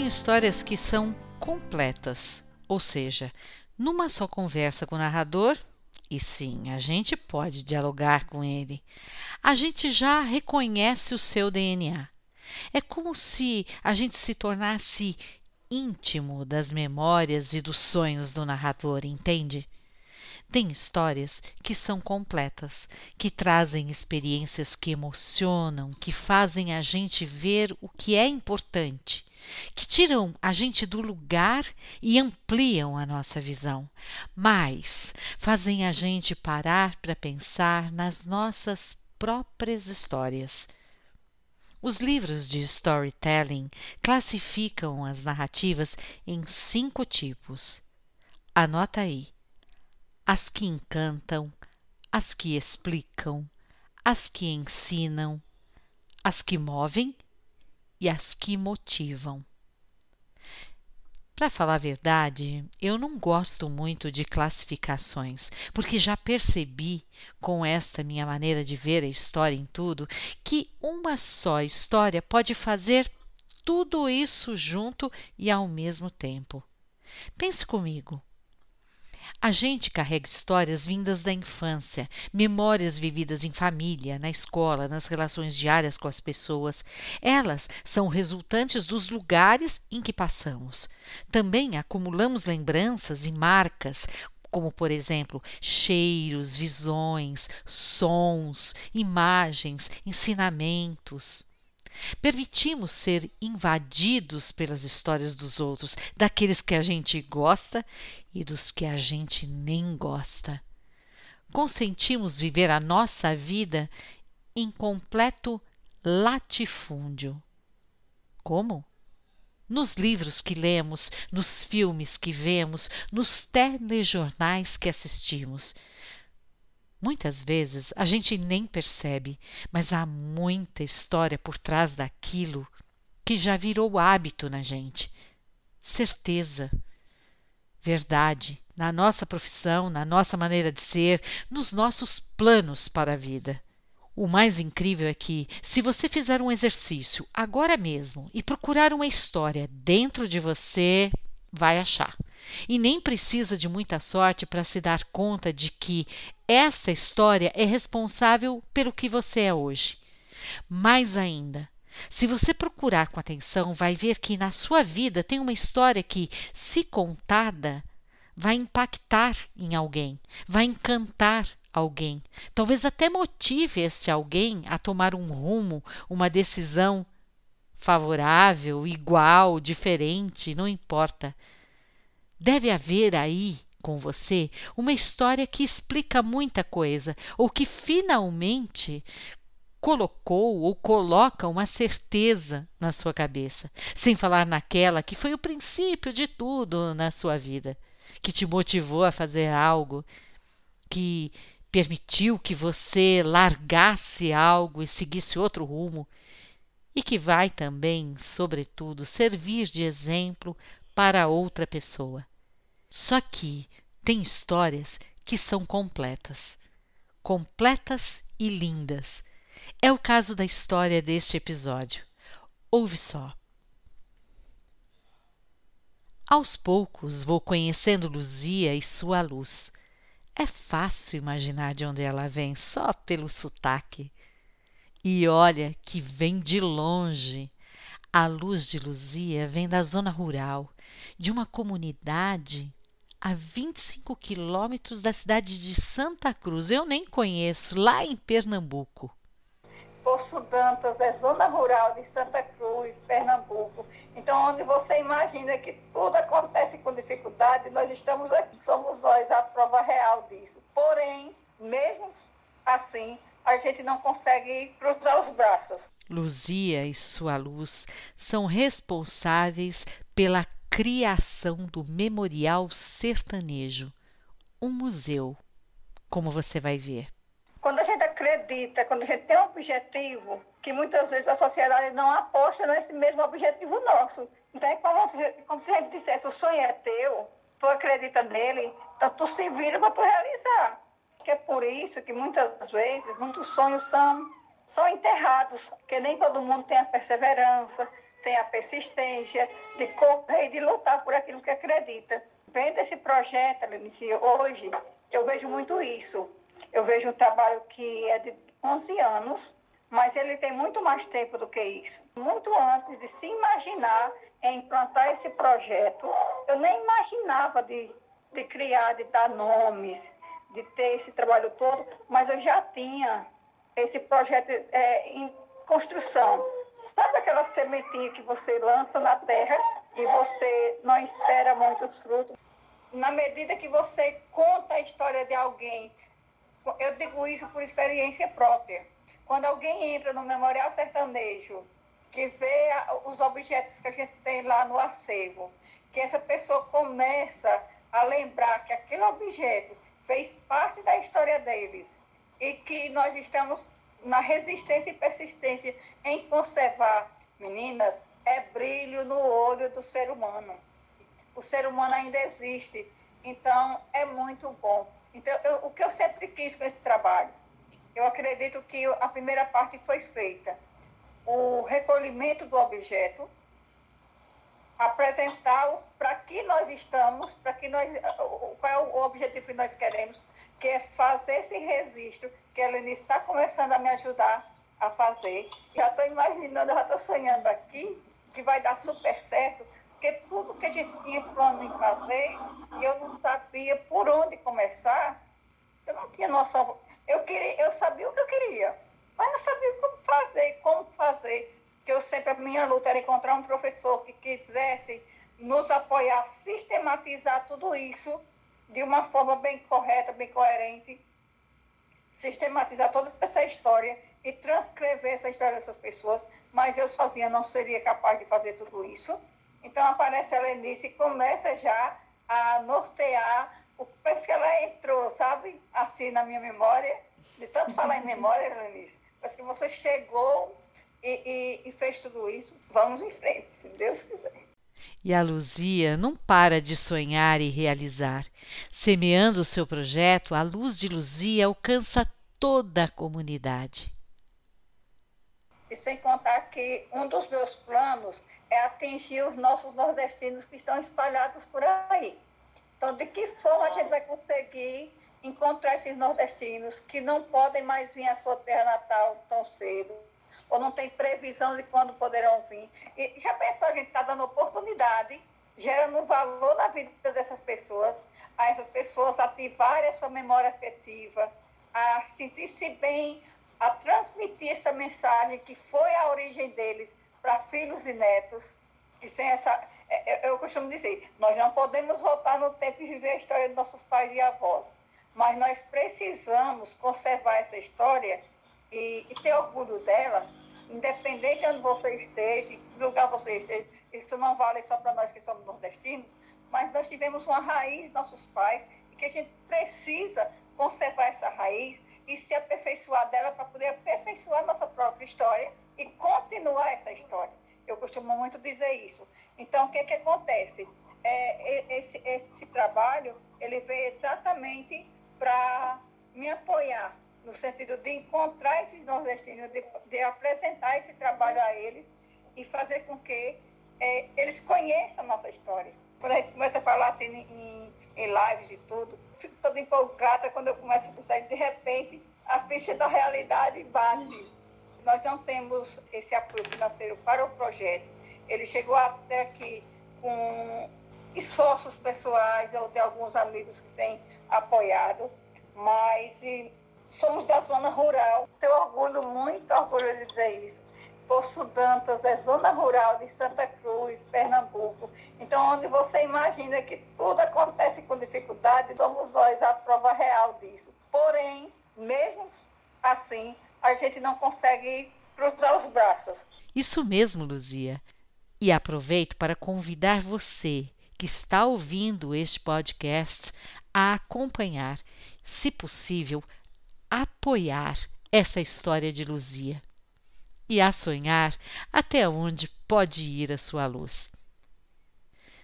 Tem histórias que são completas, ou seja, numa só conversa com o narrador, e sim, a gente pode dialogar com ele, a gente já reconhece o seu DNA. É como se a gente se tornasse íntimo das memórias e dos sonhos do narrador, entende? Tem histórias que são completas, que trazem experiências que emocionam, que fazem a gente ver o que é importante, que tiram a gente do lugar e ampliam a nossa visão, mas fazem a gente parar para pensar nas nossas próprias histórias. Os livros de storytelling classificam as narrativas em cinco tipos. Anota aí as que encantam, as que explicam, as que ensinam, as que movem e as que motivam. Para falar a verdade, eu não gosto muito de classificações, porque já percebi, com esta minha maneira de ver a história em tudo, que uma só história pode fazer tudo isso junto e ao mesmo tempo. Pense comigo. A gente carrega histórias vindas da infância, memórias vividas em família, na escola, nas relações diárias com as pessoas. Elas são resultantes dos lugares em que passamos. Também acumulamos lembranças e marcas, como, por exemplo, cheiros, visões, sons, imagens, ensinamentos. Permitimos ser invadidos pelas histórias dos outros, daqueles que a gente gosta e dos que a gente nem gosta. Consentimos viver a nossa vida em completo latifúndio. Como? Nos livros que lemos, nos filmes que vemos, nos telejornais que assistimos. Muitas vezes a gente nem percebe, mas há muita história por trás daquilo que já virou hábito na gente. Certeza, verdade, na nossa profissão, na nossa maneira de ser, nos nossos planos para a vida. O mais incrível é que, se você fizer um exercício agora mesmo e procurar uma história dentro de você, vai achar. E nem precisa de muita sorte para se dar conta de que essa história é responsável pelo que você é hoje. Mais ainda, se você procurar com atenção, vai ver que na sua vida tem uma história que, se contada, vai impactar em alguém, vai encantar alguém. Talvez até motive esse alguém a tomar um rumo, uma decisão favorável, igual, diferente, não importa. Deve haver aí com você uma história que explica muita coisa ou que finalmente colocou ou coloca uma certeza na sua cabeça, sem falar naquela que foi o princípio de tudo na sua vida, que te motivou a fazer algo, que permitiu que você largasse algo e seguisse outro rumo, e que vai também, sobretudo, servir de exemplo para outra pessoa. Só que tem histórias que são completas, completas e lindas. É o caso da história deste episódio. Ouve só. Aos poucos vou conhecendo Luzia e sua luz. É fácil imaginar de onde ela vem só pelo sotaque. E olha que vem de longe. A luz de Luzia vem da zona rural, de uma comunidade a 25 quilômetros da cidade de Santa Cruz. Eu nem conheço, lá em Pernambuco. Poço Dantas é zona rural de Santa Cruz, Pernambuco. Então, onde você imagina que tudo acontece com dificuldade, nós estamos aqui, somos nós a prova real disso. Porém, mesmo assim, a gente não consegue cruzar os braços. Luzia e sua luz são responsáveis pela criação do Memorial Sertanejo, um museu, como você vai ver. Quando a gente acredita, quando a gente tem um objetivo, que muitas vezes a sociedade não aposta nesse mesmo objetivo nosso. Então é como se, como se a gente dissesse, o sonho é teu, tu acredita nele, então tu se vira para tu realizar. Que é por isso que muitas vezes muitos sonhos são, são enterrados, porque nem todo mundo tem a perseverança, tem a persistência de correr e de lutar por aquilo que acredita. Vendo esse projeto, Lenice, hoje, eu vejo muito isso. Eu vejo um trabalho que é de 11 anos, mas ele tem muito mais tempo do que isso. Muito antes de se imaginar em implantar esse projeto, eu nem imaginava de, de criar, de dar nomes, de ter esse trabalho todo, mas eu já tinha esse projeto é, em construção. Sabe aquela sementinha que você lança na terra e você não espera muitos frutos? Na medida que você conta a história de alguém, eu digo isso por experiência própria. Quando alguém entra no Memorial Sertanejo, que vê os objetos que a gente tem lá no acervo, que essa pessoa começa a lembrar que aquele objeto fez parte da história deles e que nós estamos na resistência e persistência em conservar, meninas, é brilho no olho do ser humano. O ser humano ainda existe, então é muito bom. Então, eu, o que eu sempre quis com esse trabalho, eu acredito que a primeira parte foi feita. O recolhimento do objeto, apresentar para que nós estamos, para que nós, qual é o objetivo que nós queremos, que é fazer esse registro que a Lenice está começando a me ajudar a fazer. Já estou imaginando, já estou sonhando aqui que vai dar super certo, porque tudo que a gente tinha plano em fazer, eu não sabia por onde começar, eu não tinha noção. Eu, queria, eu sabia o que eu queria, mas não sabia como fazer, como fazer. Que eu sempre, a minha luta era encontrar um professor que quisesse nos apoiar, sistematizar tudo isso de uma forma bem correta, bem coerente, sistematizar toda essa história e transcrever essa história dessas pessoas, mas eu sozinha não seria capaz de fazer tudo isso. Então aparece a Lenice e começa já a nortear o parece que ela entrou, sabe, assim na minha memória, de tanto falar em memória, Lenice, parece que você chegou e, e, e fez tudo isso. Vamos em frente, se Deus quiser. E a Luzia não para de sonhar e realizar. Semeando o seu projeto, a luz de Luzia alcança toda a comunidade. E sem contar que um dos meus planos é atingir os nossos nordestinos que estão espalhados por aí. Então, de que forma a gente vai conseguir encontrar esses nordestinos que não podem mais vir à sua terra natal tão cedo, ou não tem previsão de quando poderão vir. E já pensou, a gente está dando oportunidade, gerando valor na vida dessas pessoas, a essas pessoas ativarem a sua memória afetiva, a sentir-se bem, a transmitir essa mensagem que foi a origem deles para filhos e netos, que sem essa. É, é, eu costumo dizer, nós não podemos voltar no tempo e viver a história de nossos pais e avós, mas nós precisamos conservar essa história e, e ter orgulho dela independente de onde você esteja, que lugar você esteja, isso não vale só para nós que somos nordestinos, mas nós tivemos uma raiz, nossos pais, e que a gente precisa conservar essa raiz e se aperfeiçoar dela para poder aperfeiçoar nossa própria história e continuar essa história. Eu costumo muito dizer isso. Então, o que, que acontece? É, esse, esse trabalho, ele veio exatamente para me apoiar no sentido de encontrar esses nordestinos, de, de apresentar esse trabalho a eles e fazer com que é, eles conheçam a nossa história. Quando a gente começa a falar assim em, em lives e tudo, fico toda empolgada quando eu começo a conseguir, de repente, a ficha da realidade bate. Nós não temos esse apoio financeiro para o projeto. Ele chegou até aqui com esforços pessoais ou de alguns amigos que têm apoiado, mas somos da zona rural. Tenho orgulho, muito orgulho de dizer isso. Poço Dantas é zona rural de Santa Cruz, Pernambuco. Então, onde você imagina que tudo acontece com dificuldade, somos nós a prova real disso. Porém, mesmo assim, a gente não consegue cruzar os braços. Isso mesmo, Luzia. E aproveito para convidar você que está ouvindo este podcast a acompanhar, se possível, apoiar essa história de Luzia e a sonhar até onde pode ir a sua luz.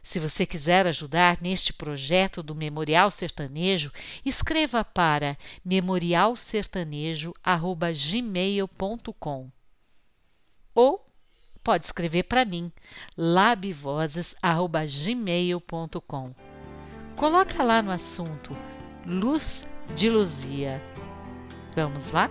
Se você quiser ajudar neste projeto do Memorial Sertanejo, escreva para memorialsertanejo@gmail.com ou pode escrever para mim, labvozes@gmail.com. Coloca lá no assunto Luz de Luzia. Vamos lá?